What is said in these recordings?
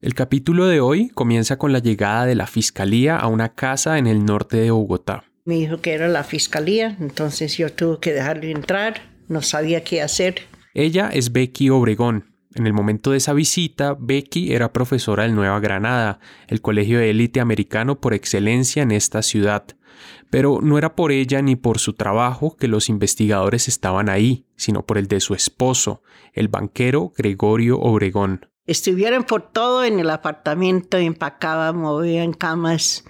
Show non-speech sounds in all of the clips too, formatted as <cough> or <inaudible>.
El capítulo de hoy comienza con la llegada de la fiscalía a una casa en el norte de Bogotá. Me dijo que era la fiscalía, entonces yo tuve que dejarlo entrar, no sabía qué hacer. Ella es Becky Obregón. En el momento de esa visita, Becky era profesora del Nueva Granada, el colegio de élite americano por excelencia en esta ciudad. Pero no era por ella ni por su trabajo que los investigadores estaban ahí, sino por el de su esposo, el banquero Gregorio Obregón. Estuvieron por todo en el apartamento, empacaban, movían camas,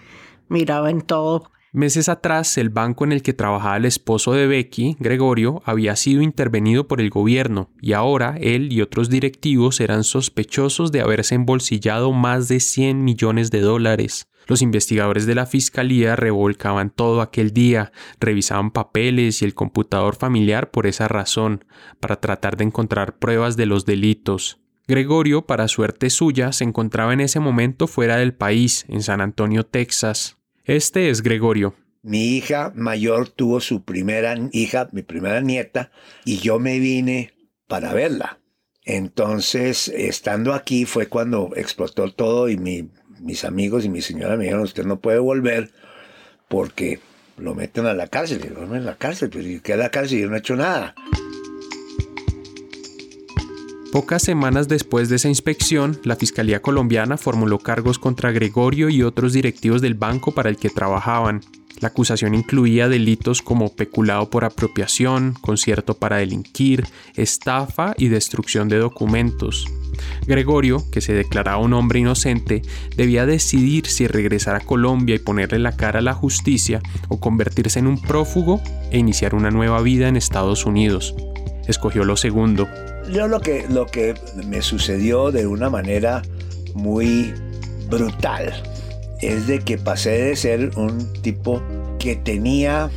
miraban todo. Meses atrás, el banco en el que trabajaba el esposo de Becky, Gregorio, había sido intervenido por el gobierno y ahora él y otros directivos eran sospechosos de haberse embolsillado más de 100 millones de dólares. Los investigadores de la fiscalía revolcaban todo aquel día, revisaban papeles y el computador familiar por esa razón, para tratar de encontrar pruebas de los delitos. Gregorio, para suerte suya, se encontraba en ese momento fuera del país, en San Antonio, Texas. Este es Gregorio. Mi hija mayor tuvo su primera hija, mi primera nieta, y yo me vine para verla. Entonces, estando aquí fue cuando explotó todo y mis amigos y mi señora me dijeron, usted no puede volver porque lo meten a la cárcel. Y yo, en la cárcel, pero pues, ¿qué es la cárcel? Yo no he hecho nada. Pocas semanas después de esa inspección, la Fiscalía colombiana formuló cargos contra Gregorio y otros directivos del banco para el que trabajaban. La acusación incluía delitos como peculado por apropiación, concierto para delinquir, estafa y destrucción de documentos. Gregorio, que se declaraba un hombre inocente, debía decidir si regresar a Colombia y ponerle la cara a la justicia o convertirse en un prófugo e iniciar una nueva vida en Estados Unidos. Escogió lo segundo yo lo que, lo que me sucedió de una manera muy brutal es de que pasé de ser un tipo que tenía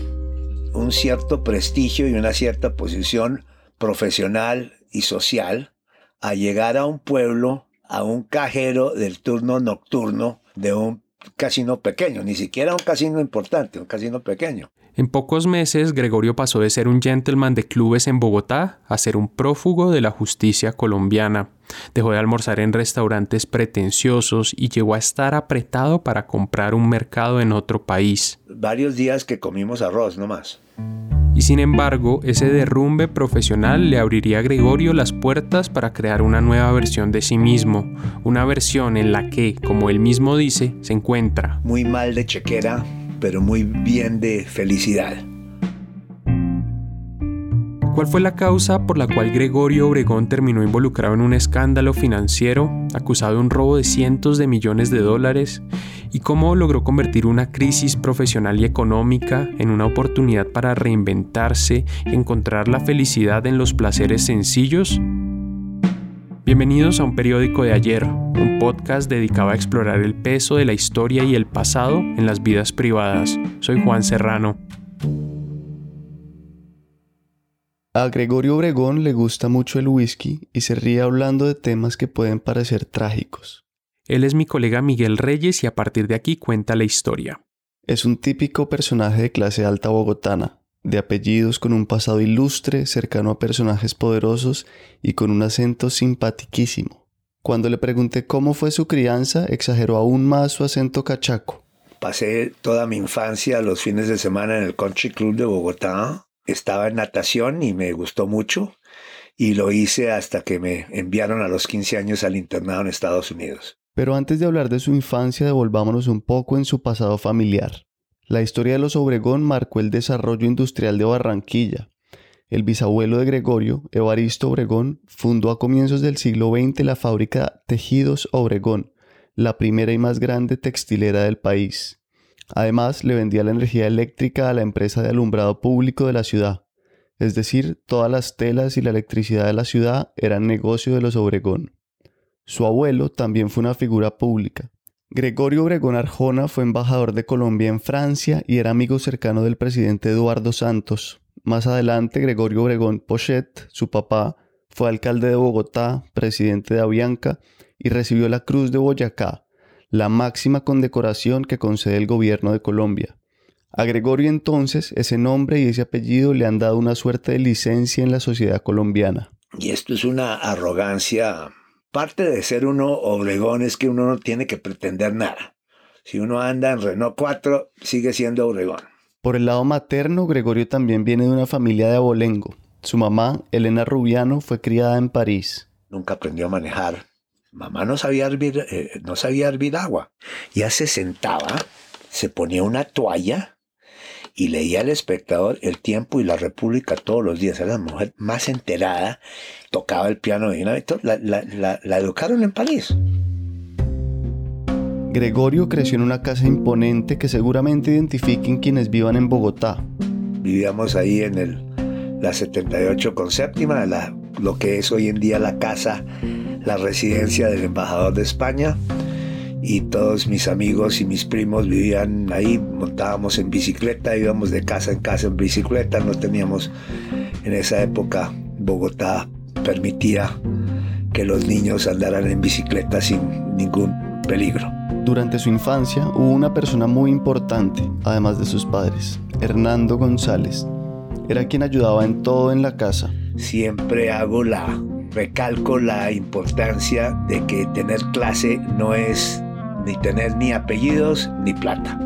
un cierto prestigio y una cierta posición profesional y social a llegar a un pueblo, a un cajero del turno nocturno de un casino pequeño, ni siquiera un casino importante, un casino pequeño. En pocos meses, Gregorio pasó de ser un gentleman de clubes en Bogotá a ser un prófugo de la justicia colombiana. Dejó de almorzar en restaurantes pretenciosos y llegó a estar apretado para comprar un mercado en otro país. Varios días que comimos arroz, no más. Y sin embargo, ese derrumbe profesional le abriría a Gregorio las puertas para crear una nueva versión de sí mismo, una versión en la que, como él mismo dice, se encuentra muy mal de chequera, pero muy bien de felicidad. ¿Cuál fue la causa por la cual Gregorio Obregón terminó involucrado en un escándalo financiero, acusado de un robo de cientos de millones de dólares? ¿Y cómo logró convertir una crisis profesional y económica en una oportunidad para reinventarse encontrar la felicidad en los placeres sencillos? Bienvenidos a un periódico de ayer, un podcast dedicado a explorar el peso de la historia y el pasado en las vidas privadas. Soy Juan Serrano. A Gregorio Obregón le gusta mucho el whisky y se ríe hablando de temas que pueden parecer trágicos. Él es mi colega Miguel Reyes y a partir de aquí cuenta la historia. Es un típico personaje de clase alta bogotana, de apellidos con un pasado ilustre, cercano a personajes poderosos y con un acento simpaticísimo. Cuando le pregunté cómo fue su crianza, exageró aún más su acento cachaco. Pasé toda mi infancia los fines de semana en el Country Club de Bogotá. Estaba en natación y me gustó mucho. Y lo hice hasta que me enviaron a los 15 años al internado en Estados Unidos. Pero antes de hablar de su infancia, devolvámonos un poco en su pasado familiar. La historia de los Obregón marcó el desarrollo industrial de Barranquilla. El bisabuelo de Gregorio, Evaristo Obregón, fundó a comienzos del siglo XX la fábrica Tejidos Obregón, la primera y más grande textilera del país. Además, le vendía la energía eléctrica a la empresa de alumbrado público de la ciudad. Es decir, todas las telas y la electricidad de la ciudad eran negocio de los Obregón. Su abuelo también fue una figura pública. Gregorio Obregón Arjona fue embajador de Colombia en Francia y era amigo cercano del presidente Eduardo Santos. Más adelante, Gregorio Obregón Pochet, su papá, fue alcalde de Bogotá, presidente de Avianca y recibió la Cruz de Boyacá, la máxima condecoración que concede el gobierno de Colombia. A Gregorio entonces ese nombre y ese apellido le han dado una suerte de licencia en la sociedad colombiana. Y esto es una arrogancia Parte de ser uno Obregón es que uno no tiene que pretender nada. Si uno anda en Renault 4, sigue siendo Obregón. Por el lado materno, Gregorio también viene de una familia de abolengo. Su mamá, Elena Rubiano, fue criada en París. Nunca aprendió a manejar. Mamá no sabía hervir, eh, no sabía hervir agua. Ya se sentaba, se ponía una toalla y leía al espectador El Tiempo y La República todos los días. Era la mujer más enterada, tocaba el piano de una la, la, la educaron en París. Gregorio creció en una casa imponente que seguramente identifiquen quienes vivan en Bogotá. Vivíamos ahí en el, la 78 con séptima, la, lo que es hoy en día la casa, la residencia del embajador de España. Y todos mis amigos y mis primos vivían ahí, montábamos en bicicleta, íbamos de casa en casa en bicicleta, no teníamos en esa época Bogotá permitía que los niños andaran en bicicleta sin ningún peligro. Durante su infancia hubo una persona muy importante, además de sus padres, Hernando González. Era quien ayudaba en todo en la casa. Siempre hago la, recalco la importancia de que tener clase no es ni tener ni apellidos ni plata.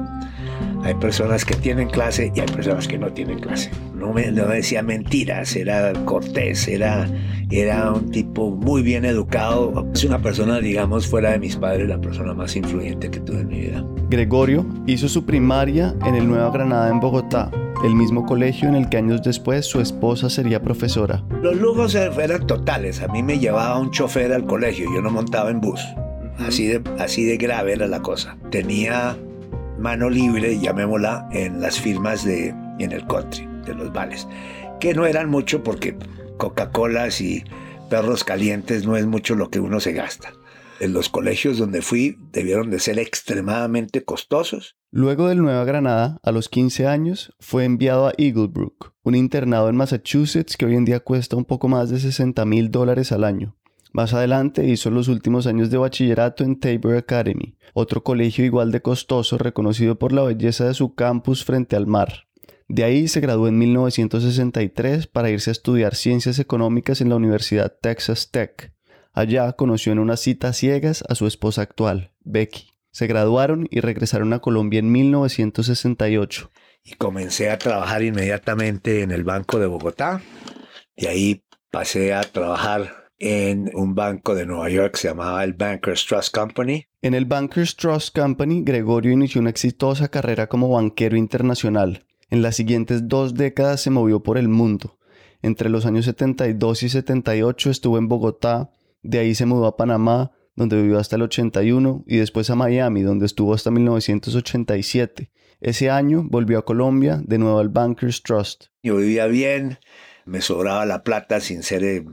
Hay personas que tienen clase y hay personas que no tienen clase. No me, decía mentiras, era cortés, era, era un tipo muy bien educado. Es una persona, digamos, fuera de mis padres, la persona más influyente que tuve en mi vida. Gregorio hizo su primaria en el Nueva Granada en Bogotá, el mismo colegio en el que años después su esposa sería profesora. Los lujos eran totales. A mí me llevaba un chofer al colegio, yo no montaba en bus. Así de, así de grave era la cosa. Tenía mano libre, llamémosla, en las firmas de, en el country, de los vales, que no eran mucho porque Coca-Colas y perros calientes no es mucho lo que uno se gasta. En los colegios donde fui debieron de ser extremadamente costosos. Luego del Nueva Granada, a los 15 años, fue enviado a Eaglebrook, un internado en Massachusetts que hoy en día cuesta un poco más de 60 mil dólares al año. Más adelante hizo los últimos años de bachillerato en Tabor Academy, otro colegio igual de costoso reconocido por la belleza de su campus frente al mar. De ahí se graduó en 1963 para irse a estudiar ciencias económicas en la Universidad Texas Tech. Allá conoció en unas citas ciegas a su esposa actual, Becky. Se graduaron y regresaron a Colombia en 1968. Y comencé a trabajar inmediatamente en el Banco de Bogotá. Y ahí pasé a trabajar en un banco de Nueva York que se llamaba el Bankers Trust Company. En el Bankers Trust Company, Gregorio inició una exitosa carrera como banquero internacional. En las siguientes dos décadas se movió por el mundo. Entre los años 72 y 78 estuvo en Bogotá, de ahí se mudó a Panamá, donde vivió hasta el 81, y después a Miami, donde estuvo hasta 1987. Ese año volvió a Colombia, de nuevo al Bankers Trust. Yo vivía bien, me sobraba la plata sin ser eh,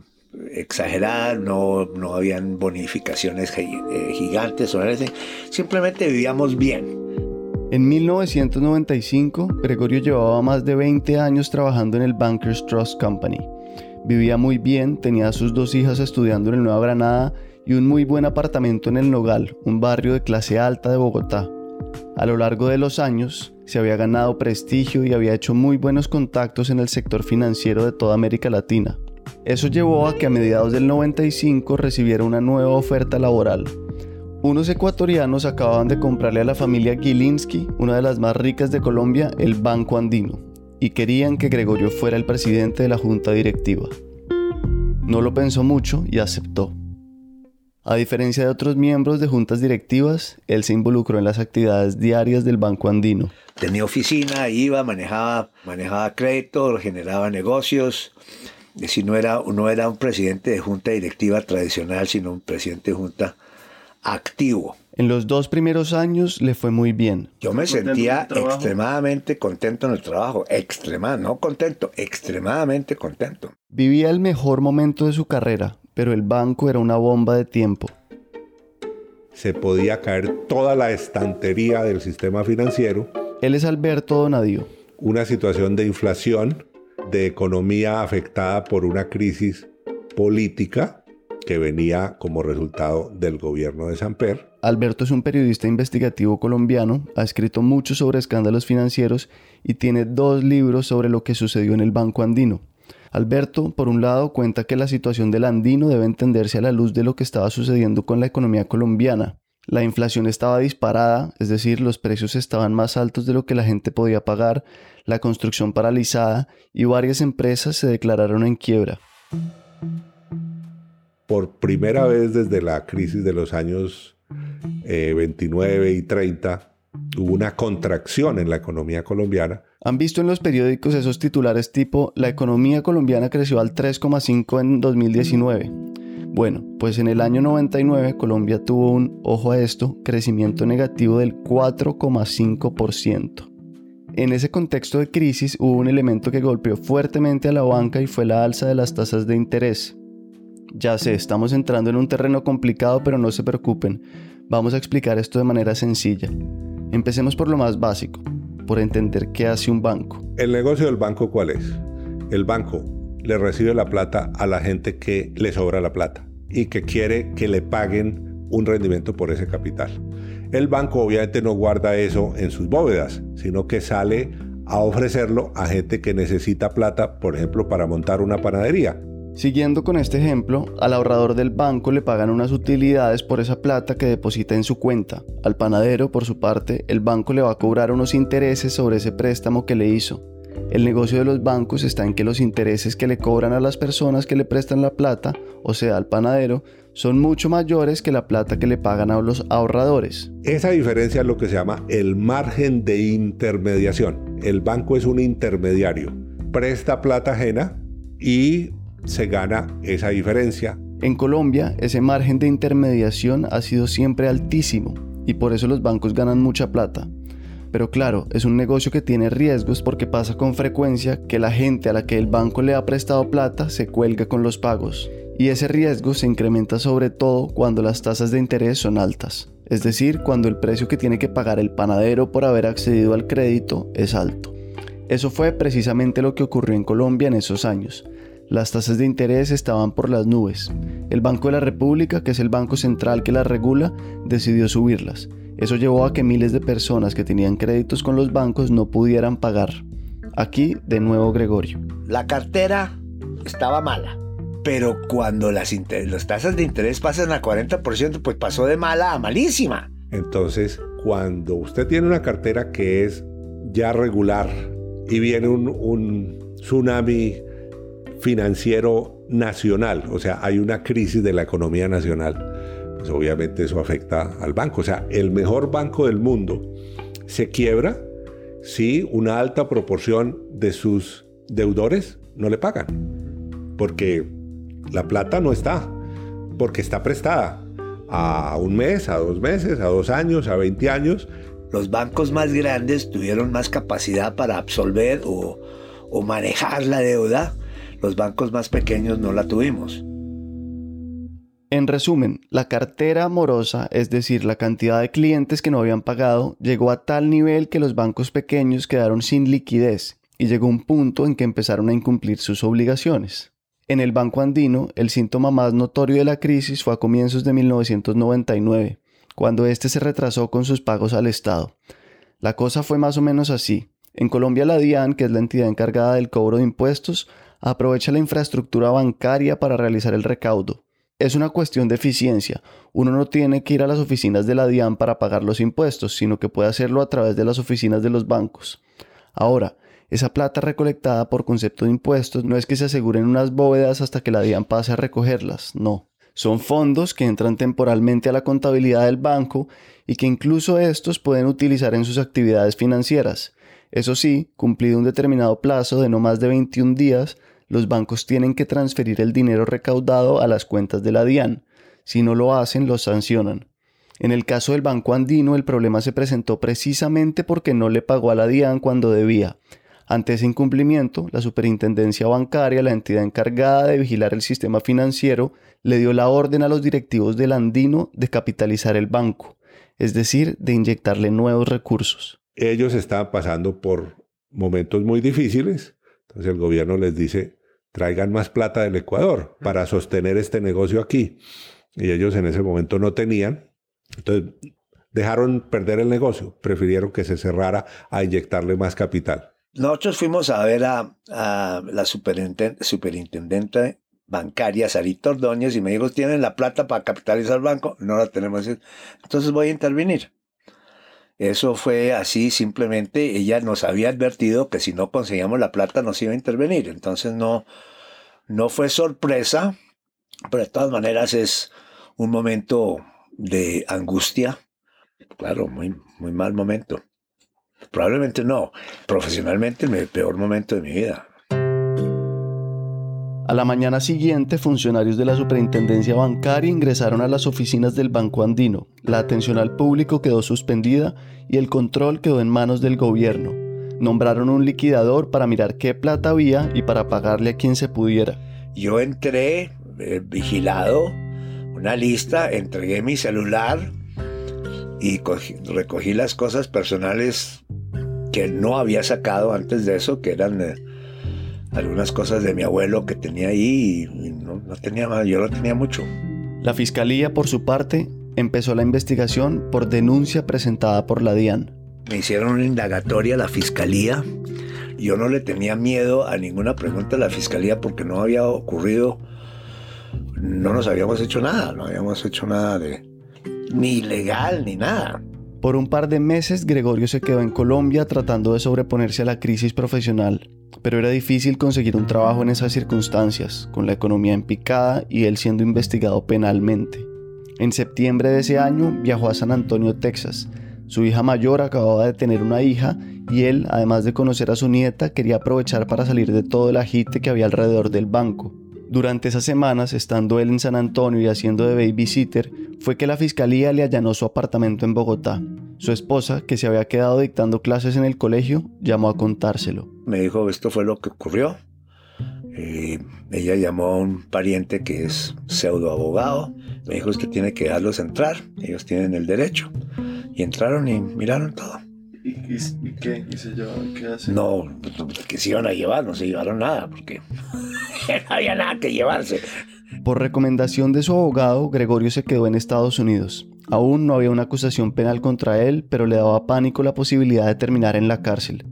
exagerada, no, no habían bonificaciones eh, gigantes, simplemente vivíamos bien. En 1995, Gregorio llevaba más de 20 años trabajando en el Bankers Trust Company. Vivía muy bien, tenía a sus dos hijas estudiando en el Nueva Granada y un muy buen apartamento en el Nogal, un barrio de clase alta de Bogotá. A lo largo de los años, se había ganado prestigio y había hecho muy buenos contactos en el sector financiero de toda América Latina. Eso llevó a que a mediados del 95 recibiera una nueva oferta laboral. Unos ecuatorianos acababan de comprarle a la familia Gilinski, una de las más ricas de Colombia, el Banco Andino, y querían que Gregorio fuera el presidente de la junta directiva. No lo pensó mucho y aceptó. A diferencia de otros miembros de juntas directivas, él se involucró en las actividades diarias del Banco Andino. Tenía oficina, iba, manejaba, manejaba crédito, generaba negocios, es decir, no era, no era un presidente de junta directiva tradicional, sino un presidente de junta activo. En los dos primeros años le fue muy bien. Yo me sentía extremadamente contento en el trabajo, extremadamente, no contento, extremadamente contento. Vivía el mejor momento de su carrera, pero el banco era una bomba de tiempo. Se podía caer toda la estantería del sistema financiero. Él es Alberto Donadío. Una situación de inflación de economía afectada por una crisis política que venía como resultado del gobierno de Samper. Alberto es un periodista investigativo colombiano, ha escrito mucho sobre escándalos financieros y tiene dos libros sobre lo que sucedió en el Banco Andino. Alberto, por un lado, cuenta que la situación del andino debe entenderse a la luz de lo que estaba sucediendo con la economía colombiana. La inflación estaba disparada, es decir, los precios estaban más altos de lo que la gente podía pagar, la construcción paralizada y varias empresas se declararon en quiebra. Por primera vez desde la crisis de los años 29 eh, y 30, hubo una contracción en la economía colombiana. ¿Han visto en los periódicos esos titulares tipo La economía colombiana creció al 3,5 en 2019? Bueno, pues en el año 99 Colombia tuvo un, ojo a esto, crecimiento negativo del 4,5%. En ese contexto de crisis hubo un elemento que golpeó fuertemente a la banca y fue la alza de las tasas de interés. Ya sé, estamos entrando en un terreno complicado, pero no se preocupen, vamos a explicar esto de manera sencilla. Empecemos por lo más básico, por entender qué hace un banco. ¿El negocio del banco cuál es? El banco le recibe la plata a la gente que le sobra la plata y que quiere que le paguen un rendimiento por ese capital. El banco obviamente no guarda eso en sus bóvedas, sino que sale a ofrecerlo a gente que necesita plata, por ejemplo, para montar una panadería. Siguiendo con este ejemplo, al ahorrador del banco le pagan unas utilidades por esa plata que deposita en su cuenta. Al panadero, por su parte, el banco le va a cobrar unos intereses sobre ese préstamo que le hizo. El negocio de los bancos está en que los intereses que le cobran a las personas que le prestan la plata, o sea, al panadero, son mucho mayores que la plata que le pagan a los ahorradores. Esa diferencia es lo que se llama el margen de intermediación. El banco es un intermediario, presta plata ajena y se gana esa diferencia. En Colombia, ese margen de intermediación ha sido siempre altísimo y por eso los bancos ganan mucha plata. Pero claro, es un negocio que tiene riesgos porque pasa con frecuencia que la gente a la que el banco le ha prestado plata se cuelga con los pagos. Y ese riesgo se incrementa sobre todo cuando las tasas de interés son altas. Es decir, cuando el precio que tiene que pagar el panadero por haber accedido al crédito es alto. Eso fue precisamente lo que ocurrió en Colombia en esos años. Las tasas de interés estaban por las nubes. El Banco de la República, que es el banco central que las regula, decidió subirlas eso llevó a que miles de personas que tenían créditos con los bancos no pudieran pagar. Aquí, de nuevo, Gregorio. La cartera estaba mala, pero cuando las, las tasas de interés pasan a 40%, pues pasó de mala a malísima. Entonces, cuando usted tiene una cartera que es ya regular y viene un, un tsunami financiero nacional, o sea, hay una crisis de la economía nacional, pues obviamente eso afecta al banco. O sea, el mejor banco del mundo se quiebra si una alta proporción de sus deudores no le pagan. Porque la plata no está, porque está prestada a un mes, a dos meses, a dos años, a 20 años. Los bancos más grandes tuvieron más capacidad para absolver o, o manejar la deuda. Los bancos más pequeños no la tuvimos. En resumen, la cartera morosa, es decir, la cantidad de clientes que no habían pagado, llegó a tal nivel que los bancos pequeños quedaron sin liquidez y llegó un punto en que empezaron a incumplir sus obligaciones. En el Banco Andino, el síntoma más notorio de la crisis fue a comienzos de 1999, cuando éste se retrasó con sus pagos al Estado. La cosa fue más o menos así. En Colombia la DIAN, que es la entidad encargada del cobro de impuestos, aprovecha la infraestructura bancaria para realizar el recaudo es una cuestión de eficiencia. Uno no tiene que ir a las oficinas de la DIAN para pagar los impuestos, sino que puede hacerlo a través de las oficinas de los bancos. Ahora, esa plata recolectada por concepto de impuestos no es que se aseguren unas bóvedas hasta que la DIAN pase a recogerlas, no. Son fondos que entran temporalmente a la contabilidad del banco y que incluso estos pueden utilizar en sus actividades financieras. Eso sí, cumplido un determinado plazo de no más de 21 días, los bancos tienen que transferir el dinero recaudado a las cuentas de la DIAN. Si no lo hacen, los sancionan. En el caso del Banco Andino, el problema se presentó precisamente porque no le pagó a la DIAN cuando debía. Ante ese incumplimiento, la Superintendencia Bancaria, la entidad encargada de vigilar el sistema financiero, le dio la orden a los directivos del Andino de capitalizar el banco, es decir, de inyectarle nuevos recursos. Ellos estaban pasando por momentos muy difíciles, entonces el gobierno les dice, traigan más plata del Ecuador para sostener este negocio aquí. Y ellos en ese momento no tenían. Entonces dejaron perder el negocio, prefirieron que se cerrara a inyectarle más capital. nosotros fuimos a ver a, la superintendente, bancaria, Sarita Ordóñez, y me dijo, ¿tienen la plata para capitalizar el banco? No la tenemos. Entonces voy a intervenir. Eso fue así, simplemente ella nos había advertido que si no conseguíamos la plata nos iba a intervenir. Entonces no, no fue sorpresa, pero de todas maneras es un momento de angustia. Claro, muy, muy mal momento. Probablemente no. Profesionalmente, el peor momento de mi vida. A la mañana siguiente, funcionarios de la Superintendencia Bancaria ingresaron a las oficinas del Banco Andino. La atención al público quedó suspendida y el control quedó en manos del gobierno. Nombraron un liquidador para mirar qué plata había y para pagarle a quien se pudiera. Yo entré eh, vigilado, una lista, entregué mi celular y recogí las cosas personales que no había sacado antes de eso, que eran eh, algunas cosas de mi abuelo que tenía ahí y, no, tenía más, yo no tenía mucho. La fiscalía, por su parte, empezó la investigación por denuncia presentada por la DIAN. Me hicieron una indagatoria a la fiscalía. Yo no le tenía miedo a ninguna pregunta a la fiscalía porque no había ocurrido, no nos habíamos hecho nada, no habíamos hecho nada de ni ilegal ni nada. Por un par de meses Gregorio se quedó en Colombia tratando de sobreponerse a la crisis profesional, pero era difícil conseguir un trabajo en esas circunstancias, con la economía en picada y él siendo investigado penalmente. En septiembre de ese año viajó a San Antonio, Texas. Su hija mayor acababa de tener una hija y él, además de conocer a su nieta, quería aprovechar para salir de todo el agite que había alrededor del banco. Durante esas semanas, estando él en San Antonio y haciendo de babysitter, fue que la fiscalía le allanó su apartamento en Bogotá. Su esposa, que se había quedado dictando clases en el colegio, llamó a contárselo. Me dijo, esto fue lo que ocurrió. Y ella llamó a un pariente que es pseudo abogado. Me dijo, usted tiene que darlos entrar, ellos tienen el derecho. Y entraron y miraron todo. ¿Y, qué? ¿Y se ¿Qué hacen? No, que se iban a llevar, no se llevaron nada, porque <laughs> no había nada que llevarse. Por recomendación de su abogado, Gregorio se quedó en Estados Unidos. Aún no había una acusación penal contra él, pero le daba pánico la posibilidad de terminar en la cárcel.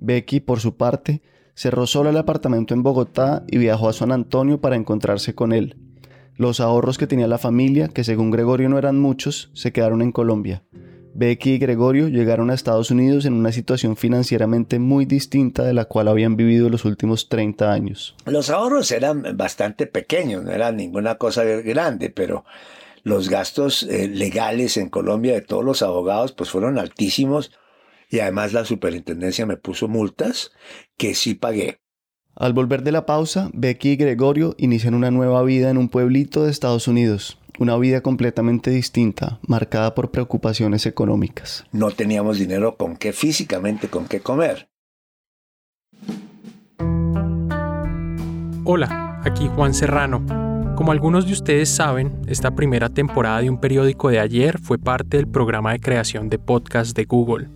Becky, por su parte, cerró solo el apartamento en Bogotá y viajó a San Antonio para encontrarse con él. Los ahorros que tenía la familia, que según Gregorio no eran muchos, se quedaron en Colombia. Becky y Gregorio llegaron a Estados Unidos en una situación financieramente muy distinta de la cual habían vivido los últimos 30 años. Los ahorros eran bastante pequeños, no eran ninguna cosa grande, pero los gastos eh, legales en Colombia de todos los abogados pues fueron altísimos y además la superintendencia me puso multas que sí pagué. Al volver de la pausa, Becky y Gregorio inician una nueva vida en un pueblito de Estados Unidos una vida completamente distinta, marcada por preocupaciones económicas. No teníamos dinero con qué físicamente, con qué comer. Hola, aquí Juan Serrano. Como algunos de ustedes saben, esta primera temporada de un periódico de ayer fue parte del programa de creación de podcast de Google.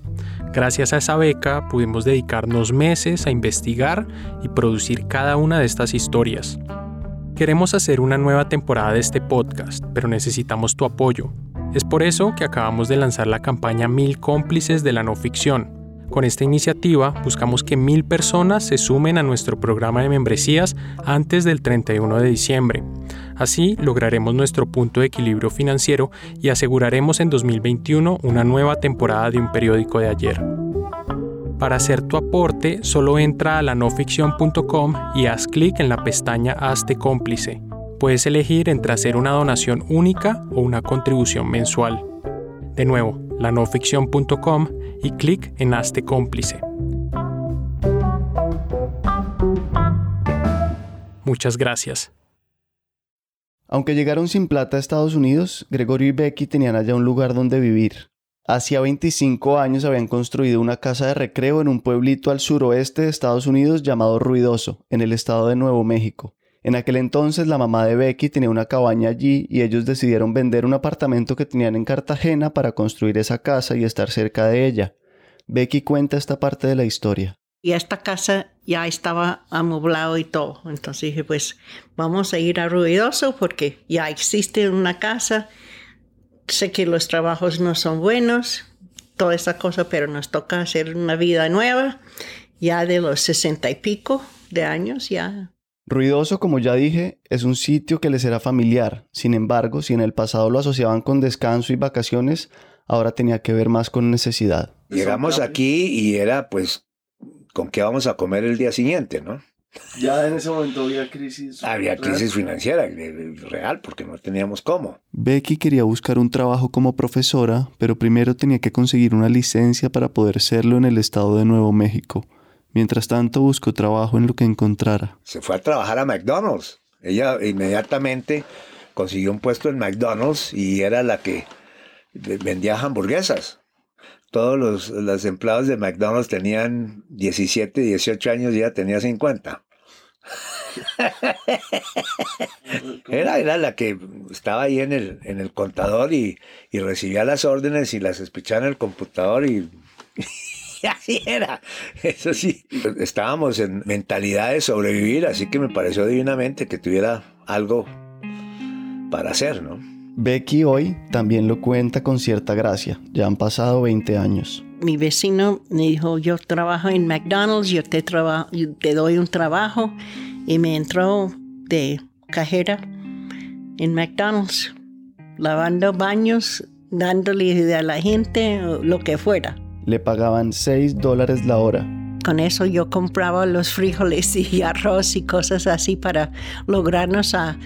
Gracias a esa beca pudimos dedicarnos meses a investigar y producir cada una de estas historias. Queremos hacer una nueva temporada de este podcast, pero necesitamos tu apoyo. Es por eso que acabamos de lanzar la campaña Mil cómplices de la no ficción. Con esta iniciativa buscamos que mil personas se sumen a nuestro programa de membresías antes del 31 de diciembre. Así lograremos nuestro punto de equilibrio financiero y aseguraremos en 2021 una nueva temporada de un periódico de ayer. Para hacer tu aporte, solo entra a lanoficción.com y haz clic en la pestaña Hazte cómplice. Puedes elegir entre hacer una donación única o una contribución mensual. De nuevo, lanoficción.com y clic en Hazte cómplice. Muchas gracias. Aunque llegaron sin plata a Estados Unidos, Gregorio y Becky tenían allá un lugar donde vivir. Hacía 25 años habían construido una casa de recreo en un pueblito al suroeste de Estados Unidos llamado Ruidoso, en el estado de Nuevo México. En aquel entonces la mamá de Becky tenía una cabaña allí y ellos decidieron vender un apartamento que tenían en Cartagena para construir esa casa y estar cerca de ella. Becky cuenta esta parte de la historia. Y esta casa ya estaba amoblado y todo. Entonces dije, pues vamos a ir a Ruidoso porque ya existe una casa sé que los trabajos no son buenos, toda esa cosa, pero nos toca hacer una vida nueva ya de los sesenta y pico de años, ya. Ruidoso, como ya dije, es un sitio que les era familiar. Sin embargo, si en el pasado lo asociaban con descanso y vacaciones, ahora tenía que ver más con necesidad. Llegamos aquí y era pues con qué vamos a comer el día siguiente, ¿no? Ya en ese momento había crisis. Había crisis financiera real porque no teníamos cómo. Becky quería buscar un trabajo como profesora, pero primero tenía que conseguir una licencia para poder serlo en el estado de Nuevo México. Mientras tanto buscó trabajo en lo que encontrara. Se fue a trabajar a McDonald's. Ella inmediatamente consiguió un puesto en McDonald's y era la que vendía hamburguesas. Todos los, los empleados de McDonald's tenían 17, 18 años y ella tenía 50. <laughs> Era, era la que estaba ahí en el, en el contador y, y recibía las órdenes y las escuchaba en el computador y, <laughs> y así era. Eso sí, estábamos en mentalidad de sobrevivir, así que me pareció divinamente que tuviera algo para hacer, ¿no? Becky hoy también lo cuenta con cierta gracia. Ya han pasado 20 años. Mi vecino me dijo, yo trabajo en McDonald's, yo te, te doy un trabajo. Y me entró de cajera en McDonald's, lavando baños, dándole a la gente lo que fuera. Le pagaban 6 dólares la hora con eso yo compraba los frijoles y <laughs> arroz y cosas así para lograrnos a,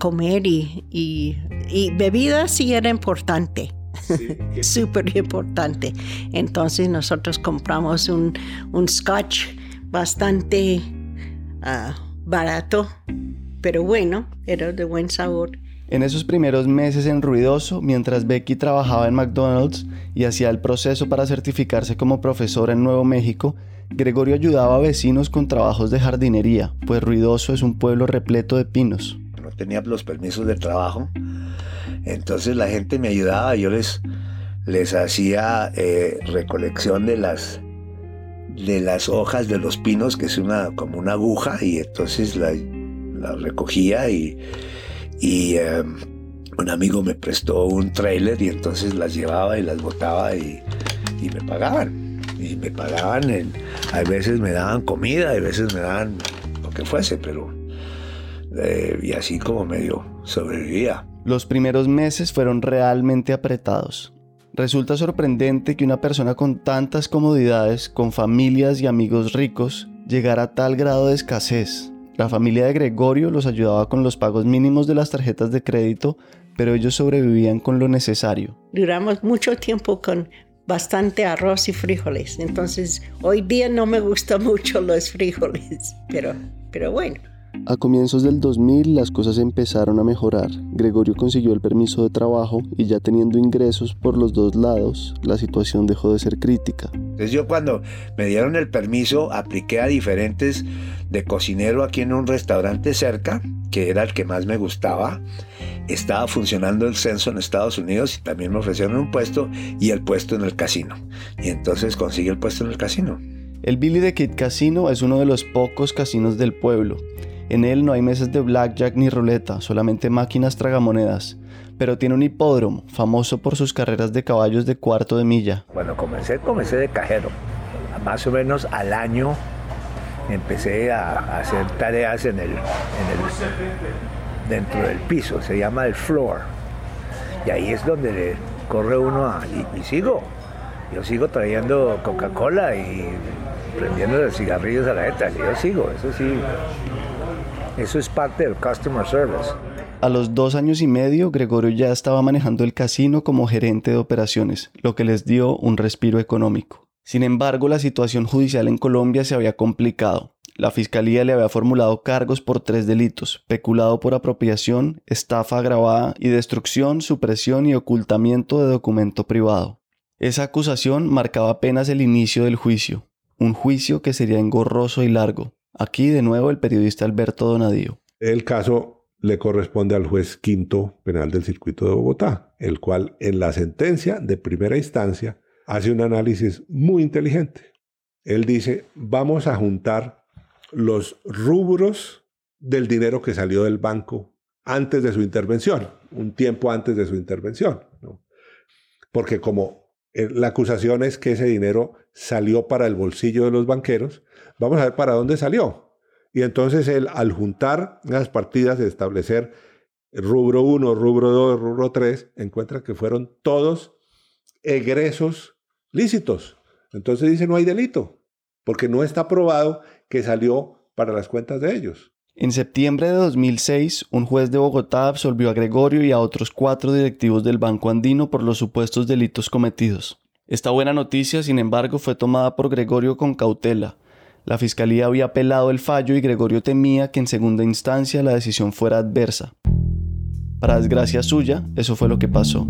comer y, y, y, bebida sí era importante. <laughs> Súper importante. Entonces nosotros compramos un, scotch bastante ah, barato, pero bueno, era de buen sabor. En esos primeros meses en Ruidoso, mientras Becky trabajaba en McDonald's y hacía el proceso para certificarse como profesora en Nuevo México, Gregorio ayudaba a vecinos con trabajos de jardinería, pues Ruidoso es un pueblo repleto de pinos. No tenía los permisos de trabajo, entonces la gente me ayudaba, yo les, les hacía eh, recolección de las, de las hojas de los pinos, que es una, como una aguja, y entonces la, recogía y, y em, un amigo me prestó un trailer y entonces las llevaba y las botaba y, me pagaban y me pagaban, en, a veces me daban comida, a veces me daban lo que fuese, pero eh, y así como medio sobrevivía. Los primeros meses fueron realmente apretados. Resulta sorprendente que una persona con tantas comodidades, con familias y amigos ricos, llegara a tal grado de escasez. La familia de Gregorio los ayudaba con los pagos mínimos de las tarjetas de crédito, pero ellos sobrevivían con lo necesario. Duramos mucho tiempo con bastante arroz y frijoles. Entonces, hoy día no me gustan <laughs> mucho los frijoles, pero, pero bueno. A comienzos del 2000 las cosas empezaron a mejorar. Gregorio consiguió el permiso de trabajo y ya teniendo ingresos por los dos lados, la situación dejó de ser crítica. Entonces yo cuando me dieron el permiso apliqué a diferentes de cocinero aquí en un restaurante cerca, que era el que más me gustaba. Estaba funcionando el censo en Estados Unidos y también me ofrecieron un puesto y el puesto en el casino. Y entonces conseguí el puesto en el casino. El Billy the Kid Casino es uno de los pocos casinos del pueblo. En él no hay mesas de blackjack ni ruleta, solamente máquinas tragamonedas, pero tiene un hipódromo, famoso por sus carreras de caballos de cuarto de milla. Cuando comencé, comencé de cajero. Más o menos al año empecé a, hacer tareas en el, dentro del piso, se llama el floor. Y ahí es donde corre uno y, y sigo. Yo sigo trayendo Coca-Cola y prendiendo los cigarrillos a la neta. Yo sigo, eso sí, eso es parte del customer service. A los dos años y medio, Gregorio ya estaba manejando el casino como gerente de operaciones, lo que les dio un respiro económico. Sin embargo, la situación judicial en Colombia se había complicado. La fiscalía le había formulado cargos por tres delitos, peculado por apropiación, estafa agravada y destrucción, supresión y ocultamiento de documento privado. Esa acusación marcaba apenas el inicio del juicio, un juicio que sería engorroso y largo, Aquí de nuevo el periodista Alberto Donadío. El caso le corresponde al juez quinto penal del circuito de Bogotá, el cual en la sentencia de primera instancia hace un análisis muy inteligente. Él dice, vamos a juntar los rubros del dinero que salió del banco antes de su intervención, un tiempo antes de su intervención. Porque como Eh, la acusación es que ese dinero salió para el bolsillo de los banqueros. Vamos a ver para dónde salió. Y entonces él, al juntar las partidas, establecer rubro 1, rubro 2, rubro 3, encuentra que fueron todos egresos lícitos. Entonces dice, no hay delito, porque no está probado que salió para las cuentas de ellos. En septiembre de 2006, un juez de Bogotá absolvió a Gregorio y a otros cuatro directivos del Banco Andino por los supuestos delitos cometidos. Esta buena noticia, sin embargo, fue tomada por Gregorio con cautela. La fiscalía había apelado el fallo y Gregorio temía que en segunda instancia la decisión fuera adversa. Para desgracia suya, eso fue lo que pasó.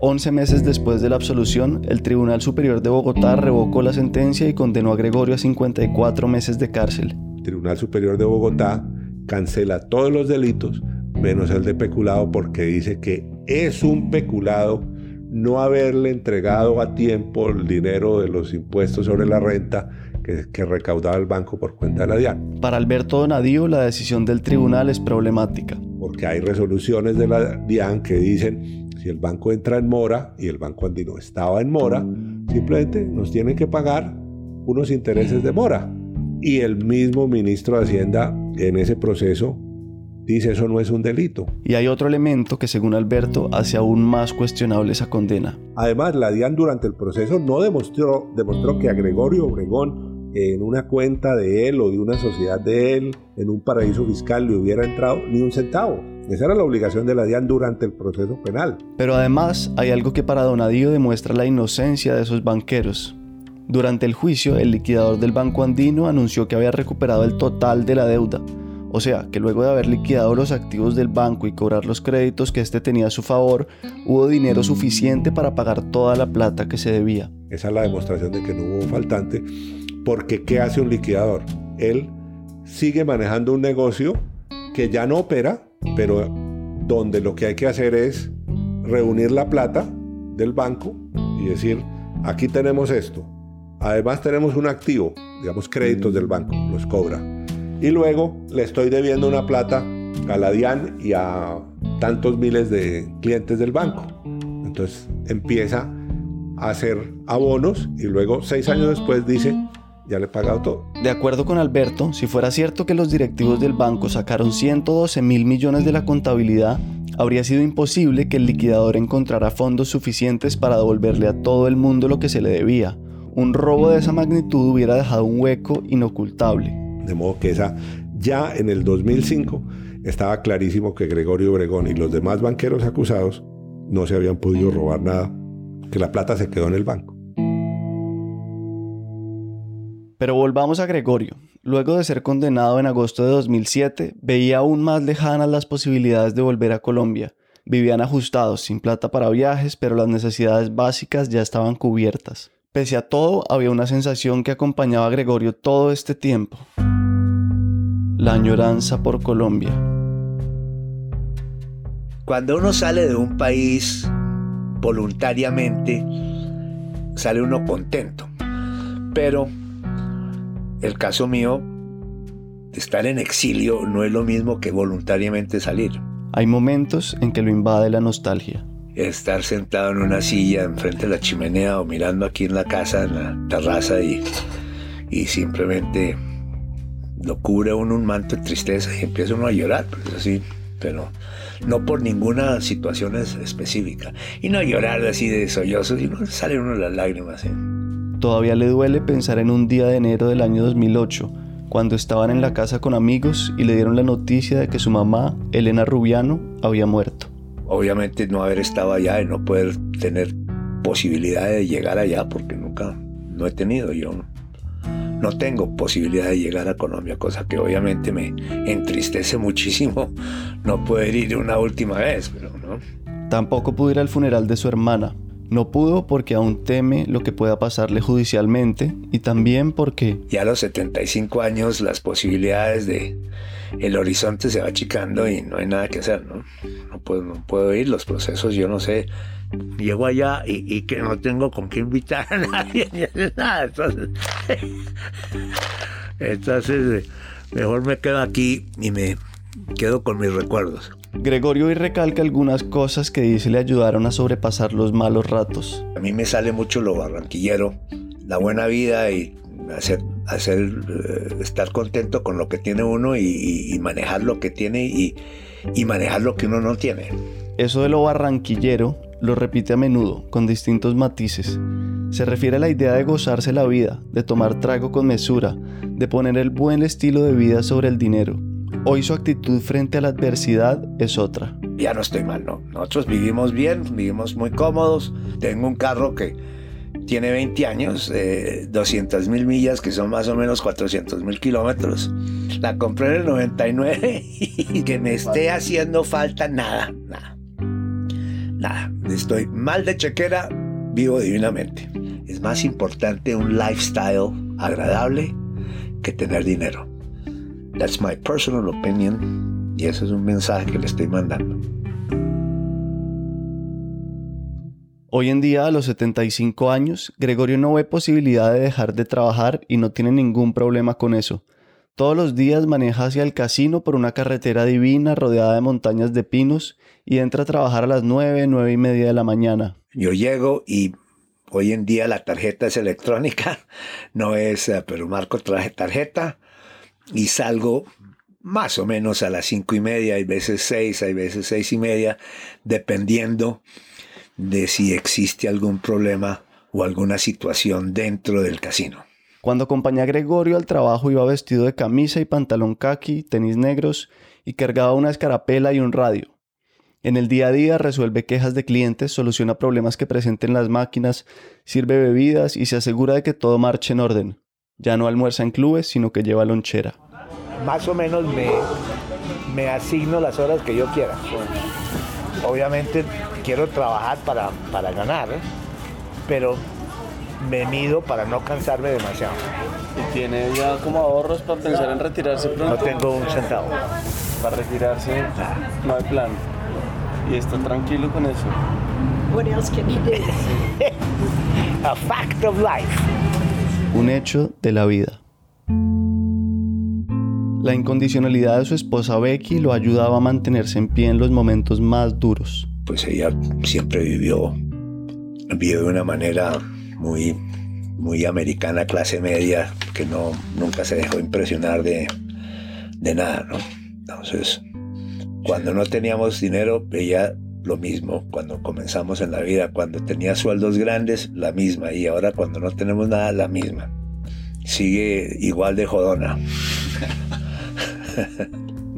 Once meses después de la absolución, el Tribunal Superior de Bogotá revocó la sentencia y condenó a Gregorio a 54 meses de cárcel. Tribunal Superior de Bogotá cancela todos los delitos, menos el de peculado, porque dice que es un peculado no haberle entregado a tiempo el dinero de los impuestos sobre la renta que, recaudaba el banco por cuenta de la DIAN. Para Alberto Donadío, la decisión del tribunal es problemática. Porque hay resoluciones de la DIAN que dicen si el banco entra en mora y el banco andino estaba en mora, simplemente nos tienen que pagar unos intereses de mora y el mismo ministro de Hacienda en ese proceso dice eso no es un delito. Y hay otro elemento que según Alberto hace aún más cuestionable esa condena. Además, la DIAN durante el proceso no demostró, demostró que a Gregorio Obregón en una cuenta de él o de una sociedad de él en un paraíso fiscal le hubiera entrado ni un centavo. Esa era la obligación de la DIAN durante el proceso penal. Pero además hay algo que para Donadío demuestra la inocencia de esos banqueros. Durante el juicio, el liquidador del Banco Andino anunció que había recuperado el total de la deuda, o sea, que luego de haber liquidado los activos del banco y cobrar los créditos que éste tenía a su favor, hubo dinero suficiente para pagar toda la plata que se debía. Esa es la demostración de que no hubo faltante, porque ¿qué hace un liquidador? Él sigue manejando un negocio que ya no opera, pero donde lo que hay que hacer es reunir la plata del banco y decir, aquí tenemos esto, Además tenemos un activo, digamos créditos del banco, los cobra. Y luego le estoy debiendo una plata a la DIAN y a tantos miles de clientes del banco. Entonces empieza a hacer abonos y luego seis años después dice, ya le he pagado todo. De acuerdo con Alberto, si fuera cierto que los directivos del banco sacaron 112 mil millones de la contabilidad, habría sido imposible que el liquidador encontrara fondos suficientes para devolverle a todo el mundo lo que se le debía un robo de esa magnitud hubiera dejado un hueco inocultable. De modo que esa ya en el 2005 estaba clarísimo que Gregorio Obregón y los demás banqueros acusados no se habían podido robar nada, que la plata se quedó en el banco. Pero volvamos a Gregorio. Luego de ser condenado en agosto de 2007, veía aún más lejanas las posibilidades de volver a Colombia. Vivían ajustados, sin plata para viajes, pero las necesidades básicas ya estaban cubiertas. Pese a todo, había una sensación que acompañaba a Gregorio todo este tiempo. La añoranza por Colombia. Cuando uno sale de un país voluntariamente, sale uno contento. Pero el caso mío, estar en exilio no es lo mismo que voluntariamente salir. Hay momentos en que lo invade la nostalgia estar sentado en una silla enfrente de la chimenea o mirando aquí en la casa, en la terraza y, y simplemente lo cubre uno un manto de tristeza y empieza uno a llorar, pues así, pero no por ninguna situación específica. Y no llorar así de sollozo, sino salen uno las lágrimas. ¿eh? Todavía le duele pensar en un día de enero del año 2008, cuando estaban en la casa con amigos y le dieron la noticia de que su mamá, Elena Rubiano, había muerto obviamente no haber estado allá y no poder tener posibilidad de llegar allá porque nunca no he tenido yo no tengo posibilidad de llegar a Colombia cosa que obviamente me entristece muchísimo <laughs> no poder ir una última vez pero no tampoco pudo ir al funeral de su hermana no pudo porque aún teme lo que pueda pasarle judicialmente y también porque... Ya a los 75 años las posibilidades de... El horizonte se va achicando y no hay nada que hacer, ¿no? No puedo, no puedo ir, los procesos, yo no sé. Llego allá y, que no tengo con qué invitar a nadie, <laughs> nada. Entonces, <laughs> entonces, mejor me quedo aquí y me quedo con mis recuerdos. Gregorio hoy recalca algunas cosas que dice le ayudaron a sobrepasar los malos ratos. A mí me sale mucho lo barranquillero, la buena vida y hacer, hacer eh, estar contento con lo que tiene uno y, manejar lo que tiene y, y manejar lo que uno no tiene. Eso de lo barranquillero lo repite a menudo, con distintos matices. Se refiere a la idea de gozarse la vida, de tomar trago con mesura, de poner el buen estilo de vida sobre el dinero. Hoy su actitud frente a la adversidad es otra. Ya no estoy mal, ¿no? Nosotros vivimos bien, vivimos muy cómodos. Tengo un carro que tiene 20 años, eh, 200 mil millas, que son más o menos 400 mil kilómetros. La compré en el 99 <laughs> y que me esté haciendo falta nada, nada. Nada. Estoy mal de chequera, vivo divinamente. Es más importante un lifestyle agradable que tener dinero. That's my personal opinion y ese es un mensaje que le estoy mandando. Hoy en día, a los 75 años, Gregorio no ve posibilidad de dejar de trabajar y no tiene ningún problema con eso. Todos los días maneja hacia el casino por una carretera divina rodeada de montañas de pinos y entra a trabajar a las 9, 9 y media de la mañana. Yo llego y hoy en día la tarjeta es electrónica, <laughs> no es, eh, pero marco traje tarjeta y salgo más o menos a las cinco y media, hay veces seis, hay veces seis y media, dependiendo de si existe algún problema o alguna situación dentro del casino. Cuando acompañé a Gregorio al trabajo iba vestido de camisa y pantalón khaki, tenis negros y cargaba una escarapela y un radio. En el día a día resuelve quejas de clientes, soluciona problemas que presenten las máquinas, sirve bebidas y se asegura de que todo marche en orden. Ya no almuerza en clubes, sino que lleva lonchera. Más o menos me, me asigno las horas que yo quiera. Obviamente quiero trabajar para, para ganar, ¿eh? pero me mido para no cansarme demasiado. ¿Y tiene ya como ahorros para pensar en retirarse pronto? No tengo un centavo. Para retirarse no hay plan. ¿Y está tranquilo con eso? What else can he do? <laughs> A fact of life. Un hecho de la vida. La incondicionalidad de su esposa Becky lo ayudaba a mantenerse en pie en los momentos más duros. Pues ella siempre vivió, vivió de una manera muy, muy americana, clase media, que no, nunca se dejó impresionar de, de nada, ¿no? Entonces, cuando no teníamos dinero, veía lo mismo cuando comenzamos en la vida, cuando tenía sueldos grandes, la misma, y ahora cuando no tenemos nada, la misma. Sigue igual de jodona. <laughs>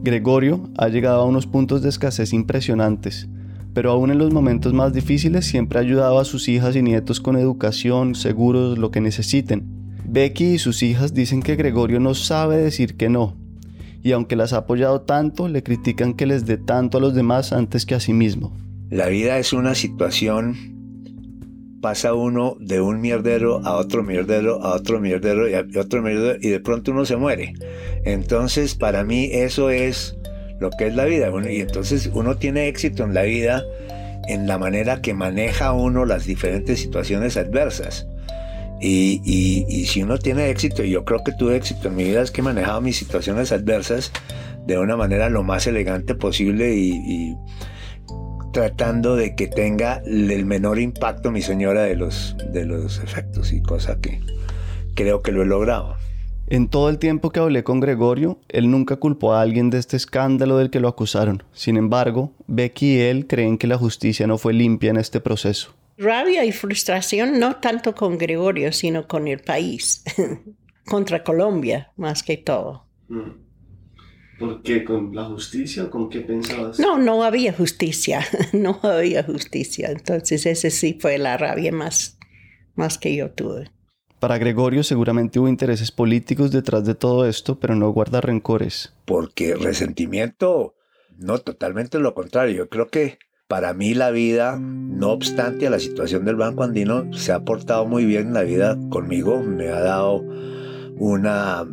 Gregorio ha llegado a unos puntos de escasez impresionantes, pero aún en los momentos más difíciles siempre ha ayudado a sus hijas y nietos con educación, seguros, lo que necesiten. Becky y sus hijas dicen que Gregorio no sabe decir que no, y aunque las ha apoyado tanto, le critican que les dé tanto a los demás antes que a sí mismo. La vida es una situación pasa uno de un mierdero a otro mierdero, a otro mierdero y a otro mierdero y de pronto uno se muere. Entonces, para mí eso es lo que es la vida. y entonces uno tiene éxito en la vida en la manera que maneja uno las diferentes situaciones adversas. Y, y, si uno tiene éxito, y yo creo que tuve éxito en mi vida, es que he manejado mis situaciones adversas de una manera lo más elegante posible y tratando de que tenga el menor impacto mi señora de los, de los efectos y cosa que creo que lo he logrado. En todo el tiempo que hablé con Gregorio, él nunca culpó a alguien de este escándalo del que lo acusaron. Sin embargo, Becky y él creen que la justicia no fue limpia en este proceso. Rabia y frustración no tanto con Gregorio, sino con el país, <laughs> contra Colombia más que todo. Mm. ¿Por qué? ¿Con la justicia o con qué pensabas? No, no había justicia, <laughs> no había justicia. Entonces ese sí fue la rabia más, más que yo tuve. Para Gregorio seguramente hubo intereses políticos detrás de todo esto, pero no guarda rencores. Porque resentimiento, no, totalmente lo contrario. Yo creo que para mí la vida, no obstante a la situación del Banco Andino, se ha portado muy bien la vida conmigo. Me ha dado una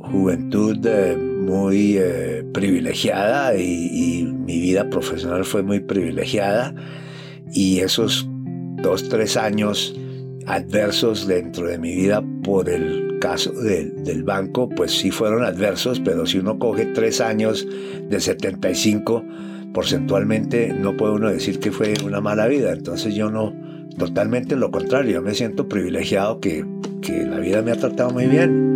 juventud eh, muy eh, privilegiada y, mi vida profesional fue muy privilegiada y esos dos, tres años adversos dentro de mi vida por el caso del banco, pues sí fueron adversos, pero si uno coge tres años de 75, porcentualmente no puede uno decir que fue una mala vida. Entonces yo no, totalmente lo contrario, yo me siento privilegiado que, que la vida me ha tratado muy bien.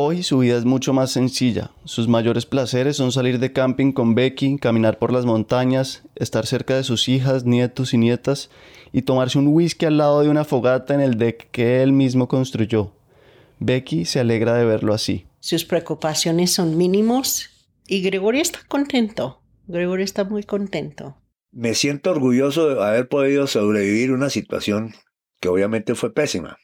Hoy su vida es mucho más sencilla. Sus mayores placeres son salir de camping con Becky, caminar por las montañas, estar cerca de sus hijas, nietos y nietas y tomarse un whisky al lado de una fogata en el deck que él mismo construyó. Becky se alegra de verlo así. Sus preocupaciones son mínimos y Gregorio está contento. Gregorio está muy contento. Me siento orgulloso de haber podido sobrevivir una situación que obviamente fue pésima.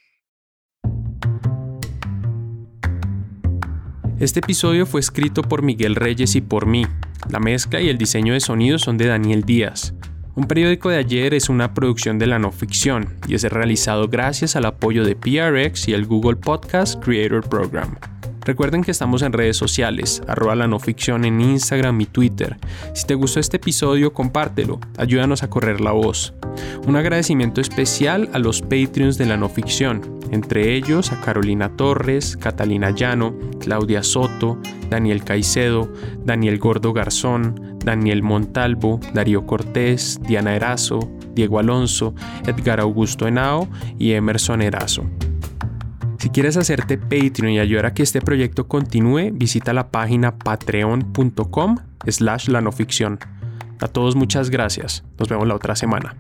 Este episodio fue escrito por Miguel Reyes y por mí. La mezcla y el diseño de sonido son de Daniel Díaz. Un periódico de ayer es una producción de la no ficción y es realizado gracias al apoyo de PRX y el Google Podcast Creator Program. Recuerden que estamos en redes sociales, arroba la no ficción en Instagram y Twitter. Si te gustó este episodio, compártelo, ayúdanos a correr la voz. Un agradecimiento especial a los Patreons de la no ficción, entre ellos a Carolina Torres, Catalina Llano, Claudia Soto, Daniel Caicedo, Daniel Gordo Garzón, Daniel Montalvo, Darío Cortés, Diana Erazo, Diego Alonso, Edgar Augusto Henao y Emerson Erazo. Si quieres hacerte Patreon y ayudar a que este proyecto continúe, visita la página patreon.com slash la no ficción. A todos muchas gracias. Nos vemos la otra semana.